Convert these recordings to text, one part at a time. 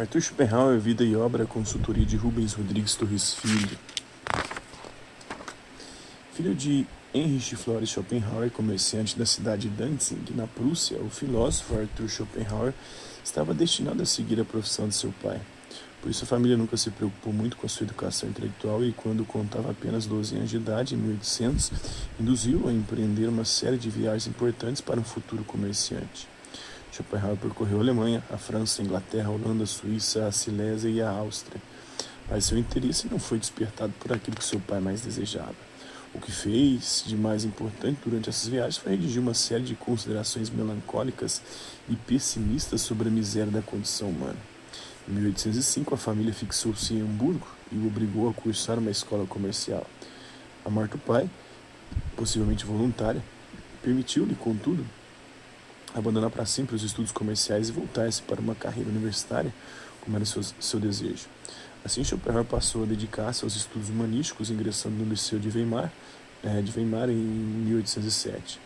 Arthur Schopenhauer, Vida e Obra, consultoria de Rubens Rodrigues Torres Filho. Filho de Heinrich Flores Schopenhauer, comerciante da cidade de Danzig, na Prússia, o filósofo Arthur Schopenhauer estava destinado a seguir a profissão de seu pai. Por isso a família nunca se preocupou muito com a sua educação intelectual e quando contava apenas 12 anos de idade, em 1800, induziu-o a empreender uma série de viagens importantes para um futuro comerciante. Schopenhauer percorreu a Alemanha, a França, a Inglaterra, a Holanda, a Suíça, a Silésia e a Áustria. Mas seu interesse não foi despertado por aquilo que seu pai mais desejava. O que fez de mais importante durante essas viagens foi redigir uma série de considerações melancólicas e pessimistas sobre a miséria da condição humana. Em 1805, a família fixou-se em Hamburgo e o obrigou a cursar uma escola comercial. A morte do pai, possivelmente voluntária, permitiu-lhe, contudo, abandonar para sempre os estudos comerciais e voltar-se para uma carreira universitária, como era seu, seu desejo. Assim, Schopenhauer passou a dedicar-se aos estudos humanísticos, ingressando no Liceu de Weimar, eh, de Weimar em 1807.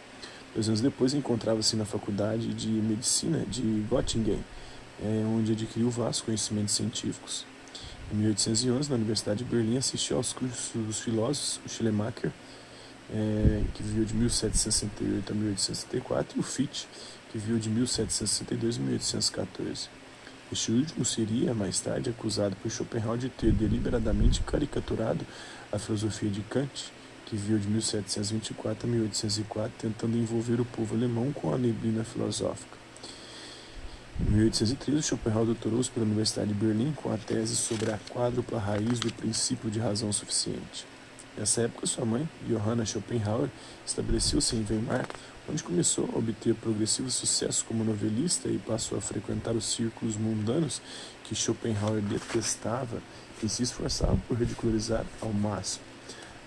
Dois anos depois, encontrava-se na Faculdade de Medicina de Göttingen, eh, onde adquiriu vastos conhecimentos científicos. Em 1811, na Universidade de Berlim, assistiu aos cursos dos filósofos Schleiermacher, é, que viveu de 1768 a 1864, e o Fichte, que viveu de 1762 a 1814. Este último seria, mais tarde, acusado por Schopenhauer de ter deliberadamente caricaturado a filosofia de Kant, que viveu de 1724 a 1804, tentando envolver o povo alemão com a neblina filosófica. Em 1813, Schopenhauer doutorou-se pela Universidade de Berlim com a tese sobre a quádrupla raiz do princípio de razão suficiente. Nessa época, sua mãe, Johanna Schopenhauer, estabeleceu-se em Weimar, onde começou a obter progressivo sucesso como novelista e passou a frequentar os círculos mundanos que Schopenhauer detestava e se esforçava por ridicularizar ao máximo.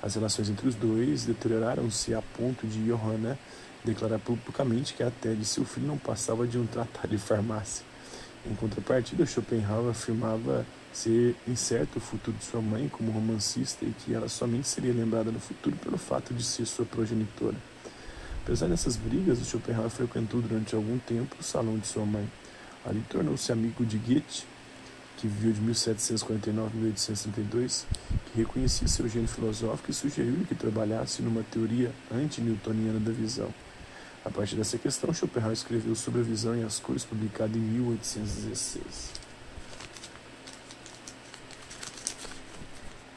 As relações entre os dois deterioraram-se a ponto de Johanna declarar publicamente que até de seu filho não passava de um tratado de farmácia. Em contrapartida, Schopenhauer afirmava ser incerto o futuro de sua mãe como romancista e que ela somente seria lembrada no futuro pelo fato de ser sua progenitora. Apesar dessas brigas, o Schopenhauer frequentou durante algum tempo o salão de sua mãe. Ali tornou-se amigo de Goethe, que viveu de 1749 a 1832, que reconhecia seu gênio filosófico e sugeriu-lhe que trabalhasse numa teoria anti-newtoniana da visão. A partir dessa questão, Schopenhauer escreveu sobre a visão e as cores, publicado em 1816.